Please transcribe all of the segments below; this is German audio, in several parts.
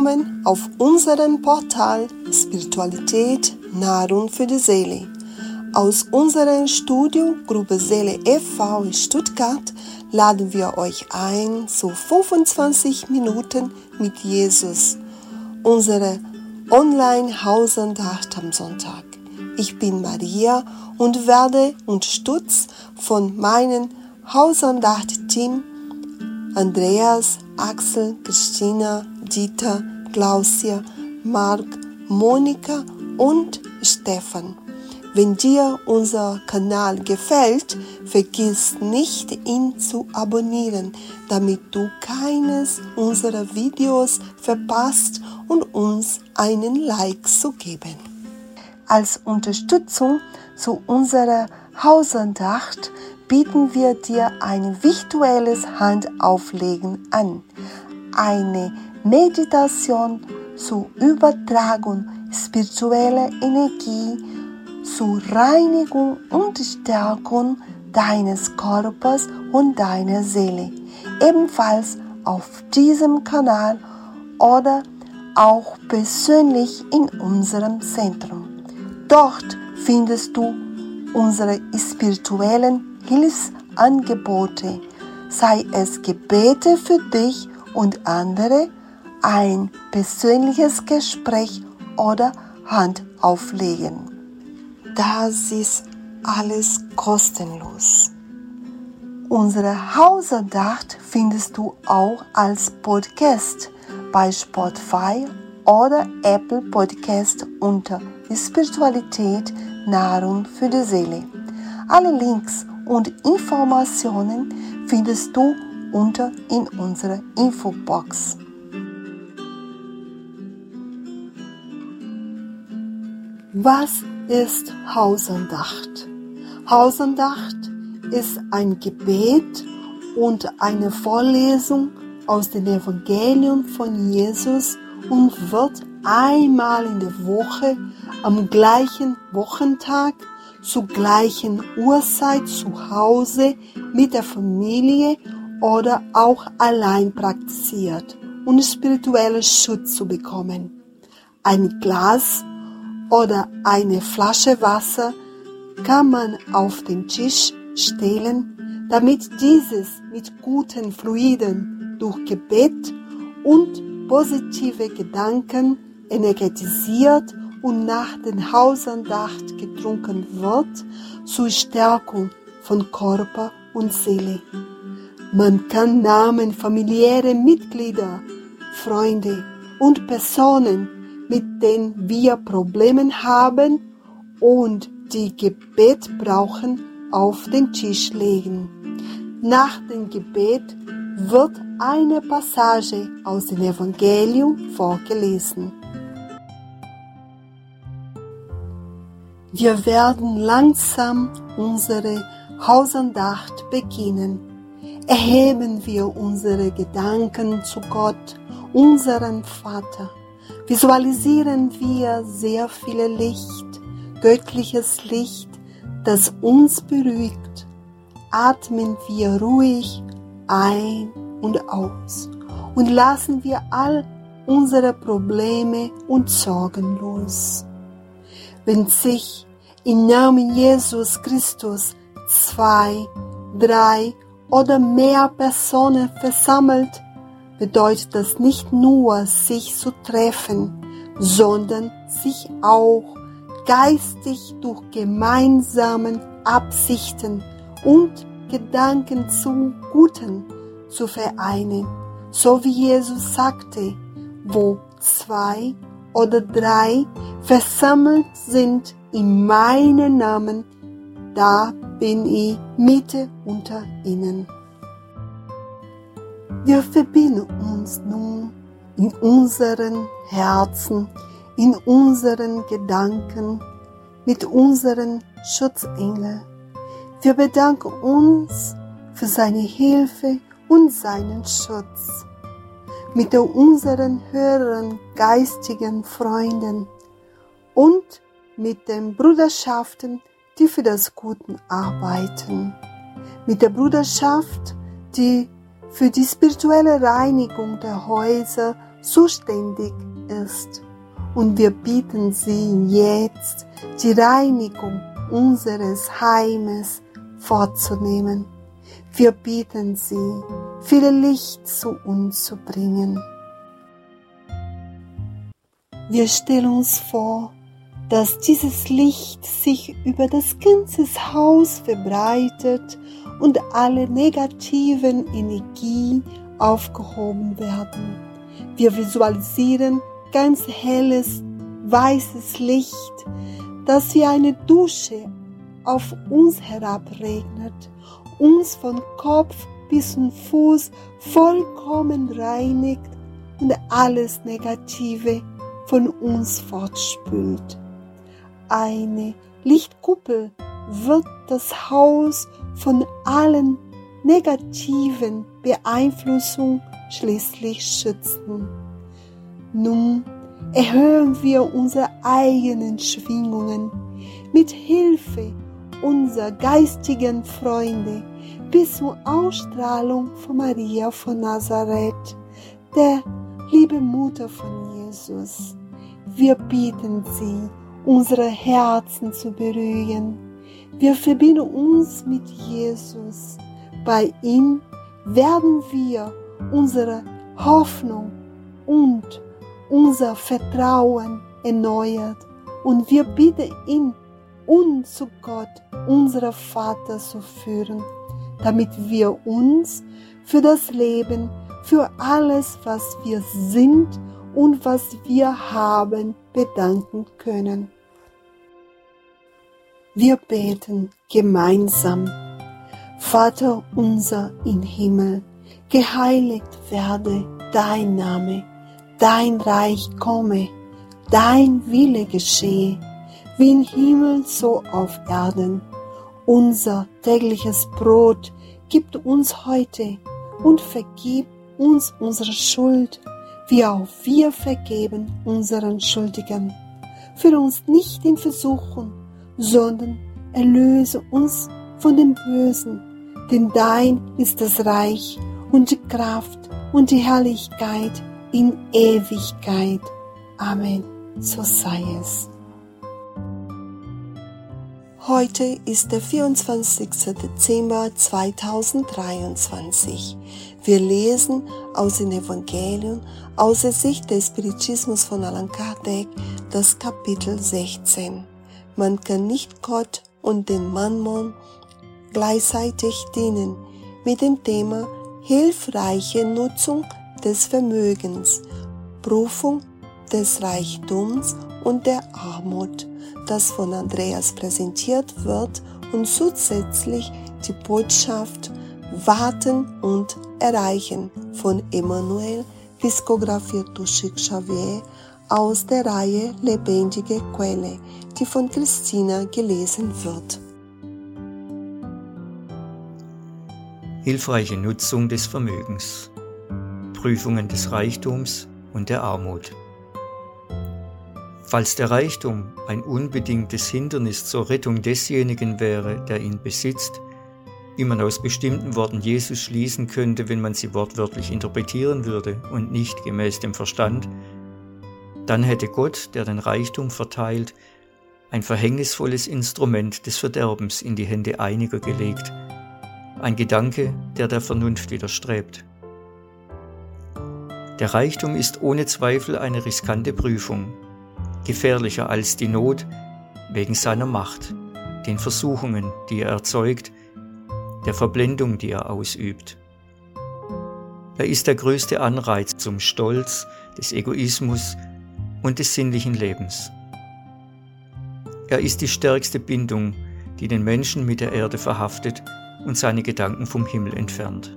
willkommen auf unserem Portal Spiritualität Nahrung für die Seele. Aus unserer Studio Gruppe Seele e.V. in Stuttgart laden wir euch ein zu 25 Minuten mit Jesus, unsere Online-Hausandacht am Sonntag. Ich bin Maria und werde unterstützt von meinem Hausandacht-Team Andreas, Axel, Christina, Dieter, Klausia, Marc, Monika und Stefan. Wenn dir unser Kanal gefällt, vergiss nicht, ihn zu abonnieren, damit du keines unserer Videos verpasst und uns einen Like zu geben. Als Unterstützung zu unserer Hausandacht bieten wir dir ein virtuelles Handauflegen an. Eine Meditation zur Übertragung spiritueller Energie, zur Reinigung und Stärkung deines Körpers und deiner Seele. Ebenfalls auf diesem Kanal oder auch persönlich in unserem Zentrum. Dort findest du unsere spirituellen Hilfsangebote, sei es Gebete für dich und andere, ein persönliches Gespräch oder Handauflegen. Das ist alles kostenlos. Unsere Hausandacht findest du auch als Podcast bei Spotify oder Apple Podcast unter Spiritualität Nahrung für die Seele. Alle Links und Informationen findest du unter in unserer Infobox. Was ist Hausandacht? Hausandacht ist ein Gebet und eine Vorlesung aus dem Evangelium von Jesus und wird einmal in der Woche am gleichen Wochentag zur gleichen Uhrzeit zu Hause mit der Familie oder auch allein praktiziert, um spirituellen Schutz zu bekommen. Ein Glas oder eine Flasche Wasser kann man auf den Tisch stellen, damit dieses mit guten Fluiden durch Gebet und positive Gedanken energetisiert und nach den Hausandacht getrunken wird zur Stärkung von Körper und Seele. Man kann Namen familiäre Mitglieder, Freunde und Personen, mit denen wir Probleme haben und die Gebet brauchen, auf den Tisch legen. Nach dem Gebet wird eine Passage aus dem Evangelium vorgelesen. Wir werden langsam unsere Hausandacht beginnen. Erheben wir unsere Gedanken zu Gott, unserem Vater. Visualisieren wir sehr viel Licht, göttliches Licht, das uns beruhigt. Atmen wir ruhig ein und aus und lassen wir all unsere Probleme und Sorgen los wenn sich im Namen Jesus Christus zwei, drei oder mehr Personen versammelt, bedeutet das nicht nur sich zu treffen, sondern sich auch geistig durch gemeinsamen Absichten und Gedanken zum Guten zu vereinen, so wie Jesus sagte, wo zwei oder drei versammelt sind in meinem Namen, da bin ich Mitte unter ihnen. Wir verbinden uns nun in unseren Herzen, in unseren Gedanken mit unseren Schutzengeln. Wir bedanken uns für seine Hilfe und seinen Schutz mit unseren höheren geistigen Freunden und mit den Bruderschaften, die für das Gute arbeiten. Mit der Bruderschaft, die für die spirituelle Reinigung der Häuser zuständig ist. Und wir bitten Sie jetzt, die Reinigung unseres Heimes vorzunehmen. Wir bitten Sie, viel Licht zu uns zu bringen. Wir stellen uns vor, dass dieses Licht sich über das ganze Haus verbreitet und alle negativen Energien aufgehoben werden. Wir visualisieren ganz helles, weißes Licht, das wie eine Dusche auf uns herabregnet, uns von Kopf bis zum Fuß vollkommen reinigt und alles Negative von uns fortspült. Eine Lichtkuppel wird das Haus von allen negativen Beeinflussungen schließlich schützen. Nun erhöhen wir unsere eigenen Schwingungen mit Hilfe unserer geistigen Freunde bis zur Ausstrahlung von Maria von Nazareth, der liebe Mutter von Jesus. Wir bitten Sie, unsere Herzen zu berühren. Wir verbinden uns mit Jesus. Bei ihm werden wir unsere Hoffnung und unser Vertrauen erneuert und wir bitten ihn, uns zu Gott, unser Vater, zu führen, damit wir uns für das Leben, für alles, was wir sind und was wir haben, bedanken können. Wir beten gemeinsam. Vater unser im Himmel, geheiligt werde dein Name, dein Reich komme, dein Wille geschehe, wie im Himmel so auf Erden. Unser tägliches Brot gib uns heute und vergib uns unsere Schuld, wie auch wir vergeben unseren Schuldigen. Führe uns nicht in Versuchung, sondern erlöse uns von dem Bösen, denn dein ist das Reich und die Kraft und die Herrlichkeit in Ewigkeit. Amen. So sei es. Heute ist der 24. Dezember 2023. Wir lesen aus den Evangelien aus der Sicht des Spiritismus von Allan Kardec das Kapitel 16. Man kann nicht Gott und den Mammon gleichzeitig dienen mit dem Thema hilfreiche Nutzung des Vermögens, Prüfung des Reichtums und der Armut, das von Andreas präsentiert wird und zusätzlich die Botschaft Warten und Erreichen von Emmanuel, diskografiert durch Xavier aus der Reihe Lebendige Quelle, die von Christina gelesen wird. Hilfreiche Nutzung des Vermögens, Prüfungen des Reichtums und der Armut. Falls der Reichtum ein unbedingtes Hindernis zur Rettung desjenigen wäre, der ihn besitzt, wie man aus bestimmten Worten Jesus schließen könnte, wenn man sie wortwörtlich interpretieren würde und nicht gemäß dem Verstand, dann hätte Gott, der den Reichtum verteilt, ein verhängnisvolles Instrument des Verderbens in die Hände einiger gelegt, ein Gedanke, der der Vernunft widerstrebt. Der Reichtum ist ohne Zweifel eine riskante Prüfung, gefährlicher als die Not wegen seiner Macht, den Versuchungen, die er erzeugt, der Verblendung, die er ausübt. Er ist der größte Anreiz zum Stolz, des Egoismus und des sinnlichen Lebens. Er ist die stärkste Bindung, die den Menschen mit der Erde verhaftet und seine Gedanken vom Himmel entfernt.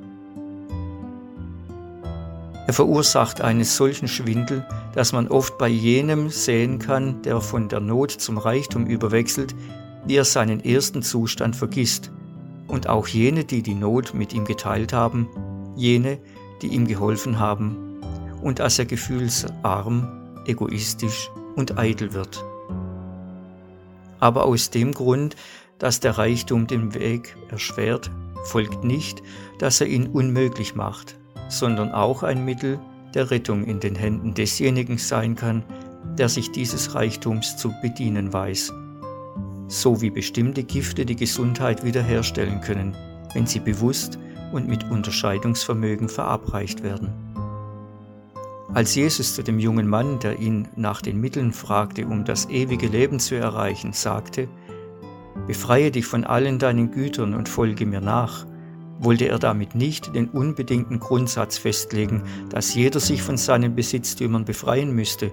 Er verursacht einen solchen Schwindel, dass man oft bei jenem sehen kann, der von der Not zum Reichtum überwechselt, wie er seinen ersten Zustand vergisst und auch jene, die die Not mit ihm geteilt haben, jene, die ihm geholfen haben, und als er gefühlsarm, egoistisch und eitel wird. Aber aus dem Grund, dass der Reichtum den Weg erschwert, folgt nicht, dass er ihn unmöglich macht, sondern auch ein Mittel, der Rettung in den Händen desjenigen sein kann, der sich dieses Reichtums zu bedienen weiß, so wie bestimmte Gifte die Gesundheit wiederherstellen können, wenn sie bewusst und mit Unterscheidungsvermögen verabreicht werden. Als Jesus zu dem jungen Mann, der ihn nach den Mitteln fragte, um das ewige Leben zu erreichen, sagte, Befreie dich von allen deinen Gütern und folge mir nach, wollte er damit nicht den unbedingten Grundsatz festlegen, dass jeder sich von seinen Besitztümern befreien müsste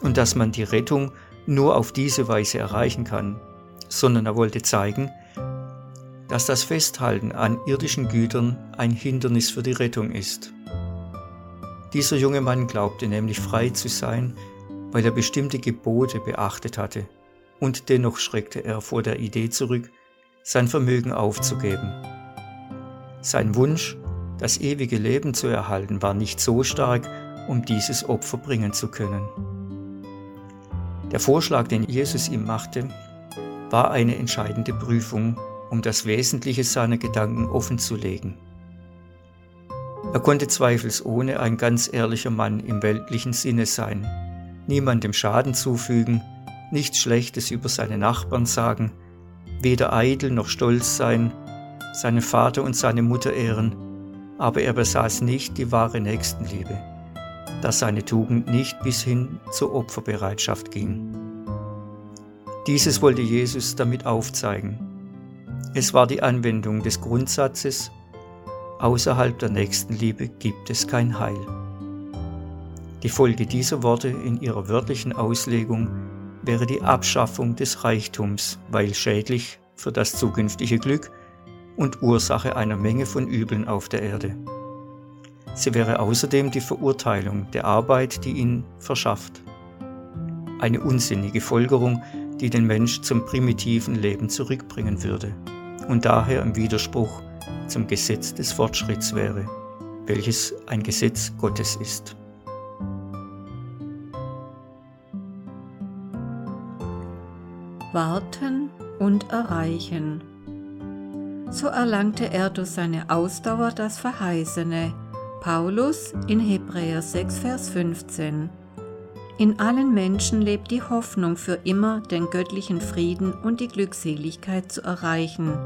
und dass man die Rettung nur auf diese Weise erreichen kann, sondern er wollte zeigen, dass das Festhalten an irdischen Gütern ein Hindernis für die Rettung ist. Dieser junge Mann glaubte nämlich frei zu sein, weil er bestimmte Gebote beachtet hatte, und dennoch schreckte er vor der Idee zurück, sein Vermögen aufzugeben. Sein Wunsch, das ewige Leben zu erhalten, war nicht so stark, um dieses Opfer bringen zu können. Der Vorschlag, den Jesus ihm machte, war eine entscheidende Prüfung, um das Wesentliche seiner Gedanken offenzulegen. Er konnte zweifelsohne ein ganz ehrlicher Mann im weltlichen Sinne sein, niemandem Schaden zufügen, nichts Schlechtes über seine Nachbarn sagen, weder eitel noch stolz sein, seinen Vater und seine Mutter ehren, aber er besaß nicht die wahre Nächstenliebe, da seine Tugend nicht bis hin zur Opferbereitschaft ging. Dieses wollte Jesus damit aufzeigen. Es war die Anwendung des Grundsatzes, außerhalb der Nächstenliebe gibt es kein Heil. Die Folge dieser Worte in ihrer wörtlichen Auslegung wäre die Abschaffung des Reichtums, weil schädlich für das zukünftige Glück und Ursache einer Menge von Übeln auf der Erde. Sie wäre außerdem die Verurteilung der Arbeit, die ihn verschafft. Eine unsinnige Folgerung, die den Mensch zum primitiven Leben zurückbringen würde und daher im Widerspruch zum Gesetz des Fortschritts wäre, welches ein Gesetz Gottes ist. Warten und erreichen. So erlangte er durch seine Ausdauer das Verheißene. Paulus in Hebräer 6, Vers 15. In allen Menschen lebt die Hoffnung für immer den göttlichen Frieden und die Glückseligkeit zu erreichen.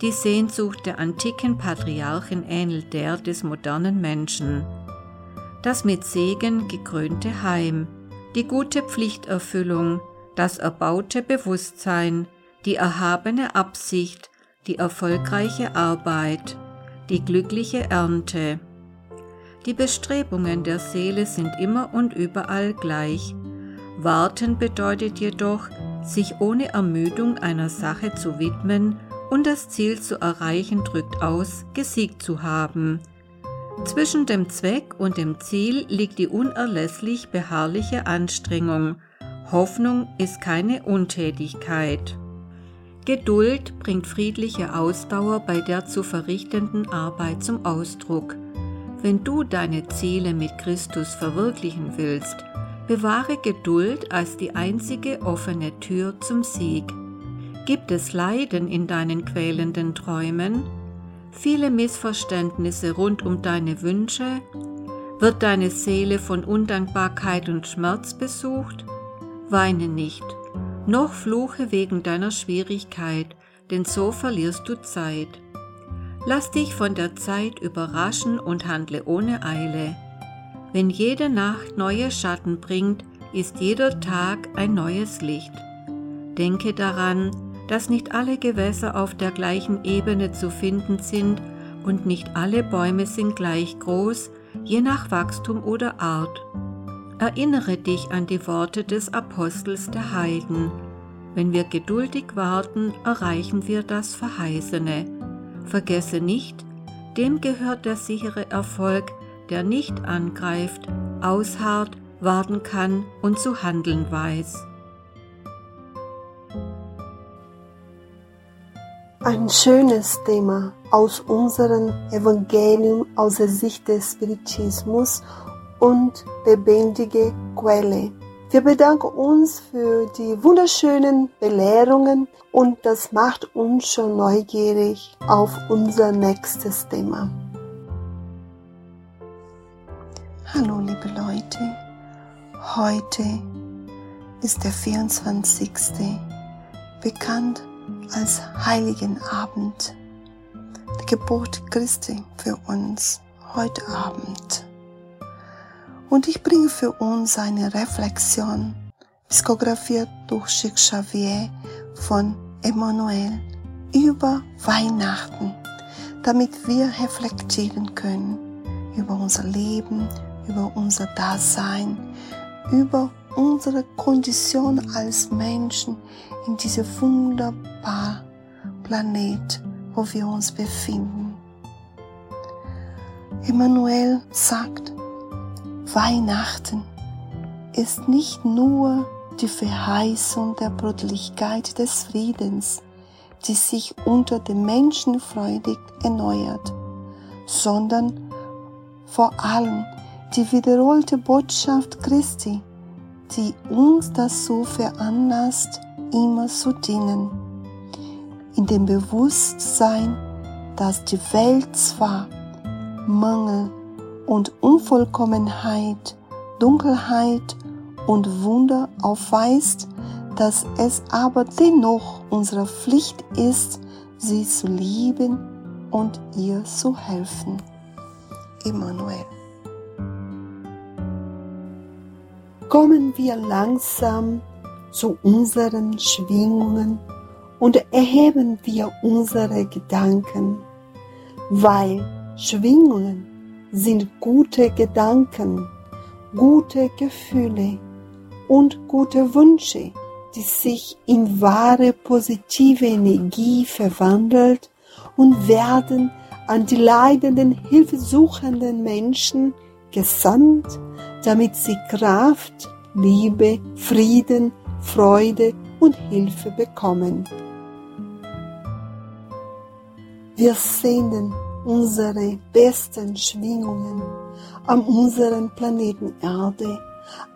Die Sehnsucht der antiken Patriarchen ähnelt der des modernen Menschen. Das mit Segen gekrönte Heim, die gute Pflichterfüllung, das erbaute Bewusstsein, die erhabene Absicht, die erfolgreiche Arbeit, die glückliche Ernte. Die Bestrebungen der Seele sind immer und überall gleich. Warten bedeutet jedoch, sich ohne Ermüdung einer Sache zu widmen und das Ziel zu erreichen drückt aus, gesiegt zu haben. Zwischen dem Zweck und dem Ziel liegt die unerlässlich beharrliche Anstrengung. Hoffnung ist keine Untätigkeit. Geduld bringt friedliche Ausdauer bei der zu verrichtenden Arbeit zum Ausdruck. Wenn du deine Ziele mit Christus verwirklichen willst, bewahre Geduld als die einzige offene Tür zum Sieg. Gibt es Leiden in deinen quälenden Träumen? Viele Missverständnisse rund um deine Wünsche? Wird deine Seele von Undankbarkeit und Schmerz besucht? Weine nicht, noch fluche wegen deiner Schwierigkeit, denn so verlierst du Zeit. Lass dich von der Zeit überraschen und handle ohne Eile. Wenn jede Nacht neue Schatten bringt, ist jeder Tag ein neues Licht. Denke daran, dass nicht alle Gewässer auf der gleichen Ebene zu finden sind und nicht alle Bäume sind gleich groß, je nach Wachstum oder Art. Erinnere dich an die Worte des Apostels der Heiden. Wenn wir geduldig warten, erreichen wir das Verheißene. Vergesse nicht, dem gehört der sichere Erfolg, der nicht angreift, ausharrt, warten kann und zu handeln weiß. Ein schönes Thema aus unserem Evangelium aus der Sicht des Spiritismus und lebendige Quelle. Wir bedanken uns für die wunderschönen Belehrungen und das macht uns schon neugierig auf unser nächstes Thema. Hallo liebe Leute, heute ist der 24. bekannt als Heiligen Abend, die Geburt Christi für uns heute Abend. Und ich bringe für uns eine Reflexion, psichografiert durch Chic Xavier von Emmanuel über Weihnachten, damit wir reflektieren können über unser Leben, über unser Dasein, über unsere Kondition als Menschen in diesem wunderbaren Planet, wo wir uns befinden. Emmanuel sagt, Weihnachten ist nicht nur die Verheißung der Brüderlichkeit des Friedens, die sich unter den Menschen freudig erneuert, sondern vor allem die wiederholte Botschaft Christi, die uns dazu veranlasst, immer zu dienen. In dem Bewusstsein, dass die Welt zwar Mangel und Unvollkommenheit, Dunkelheit und Wunder aufweist, dass es aber dennoch unsere Pflicht ist, sie zu lieben und ihr zu helfen. Immanuel. Kommen wir langsam zu unseren Schwingungen und erheben wir unsere Gedanken, weil Schwingungen sind gute Gedanken, gute Gefühle und gute Wünsche, die sich in wahre positive Energie verwandelt und werden an die leidenden, hilfesuchenden Menschen gesandt, damit sie Kraft, Liebe, Frieden, Freude und Hilfe bekommen. Wir senden unsere besten Schwingungen an unseren Planeten Erde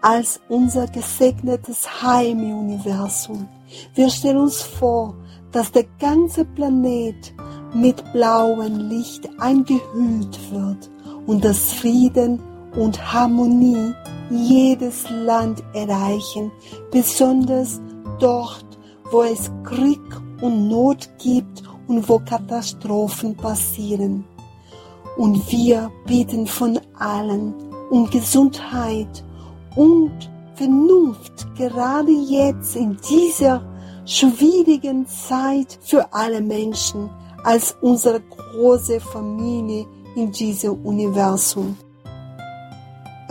als unser gesegnetes Heim im Universum. Wir stellen uns vor, dass der ganze Planet mit blauem Licht eingehüllt wird und dass Frieden und Harmonie jedes Land erreichen, besonders dort, wo es Krieg und Not gibt und wo Katastrophen passieren. Und wir beten von allen um Gesundheit und Vernunft, gerade jetzt in dieser schwierigen Zeit für alle Menschen als unsere große Familie in diesem Universum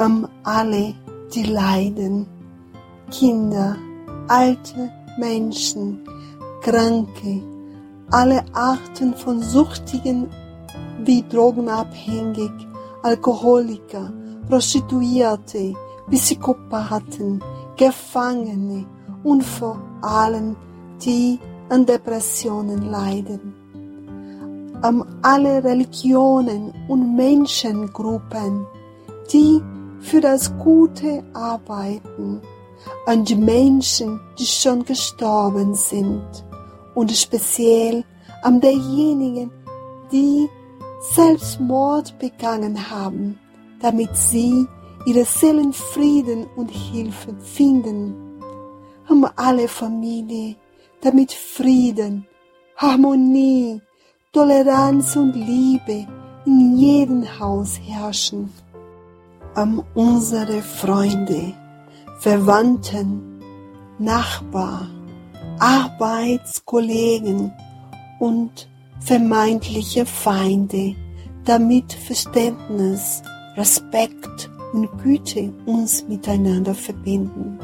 um alle, die leiden, Kinder, alte Menschen, Kranke, alle Arten von Suchtigen wie Drogenabhängig, Alkoholiker, Prostituierte, Psychopathen, Gefangene und vor allem die an Depressionen leiden. Um alle Religionen und Menschengruppen, die für das Gute arbeiten, an die Menschen, die schon gestorben sind und speziell an derjenigen, die Selbstmord begangen haben, damit sie ihre Seelenfrieden und Hilfe finden. Haben alle Familie, damit Frieden, Harmonie, Toleranz und Liebe in jedem Haus herrschen an unsere Freunde, Verwandten, Nachbar, Arbeitskollegen und vermeintliche Feinde, damit Verständnis, Respekt und Güte uns miteinander verbinden.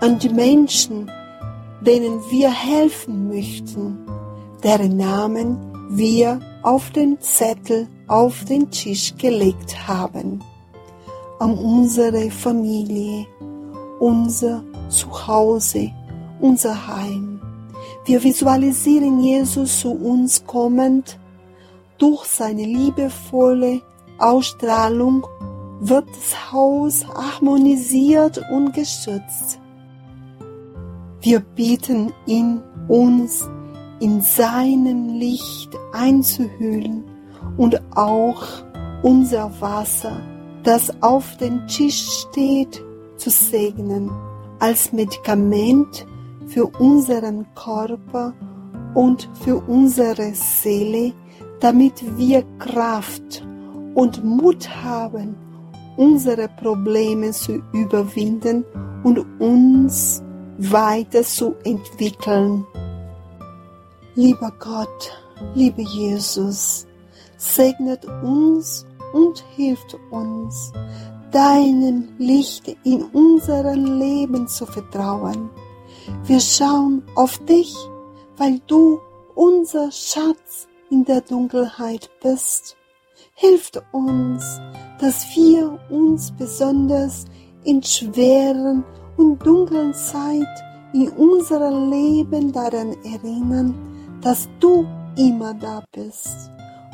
An die Menschen, denen wir helfen möchten, deren Namen wir auf den Zettel auf den Tisch gelegt haben an unsere Familie, unser Zuhause, unser Heim. Wir visualisieren Jesus zu uns kommend. Durch seine liebevolle Ausstrahlung wird das Haus harmonisiert und geschützt. Wir bitten ihn, uns in seinem Licht einzuhüllen und auch unser Wasser das auf dem Tisch steht, zu segnen, als Medikament für unseren Körper und für unsere Seele, damit wir Kraft und Mut haben, unsere Probleme zu überwinden und uns weiter zu entwickeln. Lieber Gott, lieber Jesus, segnet uns und hilft uns, deinem Licht in unserem Leben zu vertrauen. Wir schauen auf dich, weil du unser Schatz in der Dunkelheit bist. Hilft uns, dass wir uns besonders in schweren und dunklen Zeit in unserem Leben daran erinnern, dass du immer da bist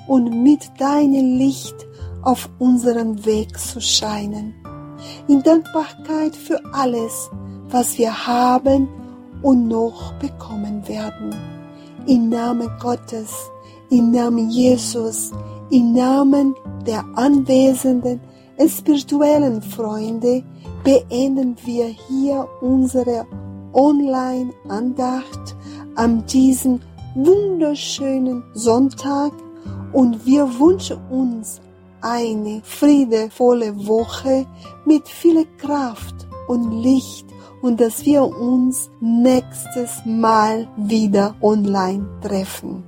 und mit deinem Licht auf unserem Weg zu scheinen. In Dankbarkeit für alles, was wir haben und noch bekommen werden. Im Namen Gottes, im Namen Jesus, im Namen der anwesenden spirituellen Freunde beenden wir hier unsere Online-Andacht an diesem wunderschönen Sonntag und wir wünschen uns eine friedevolle Woche mit viel Kraft und Licht und dass wir uns nächstes Mal wieder online treffen.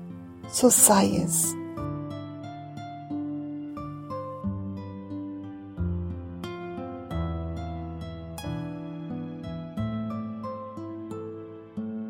So sei es.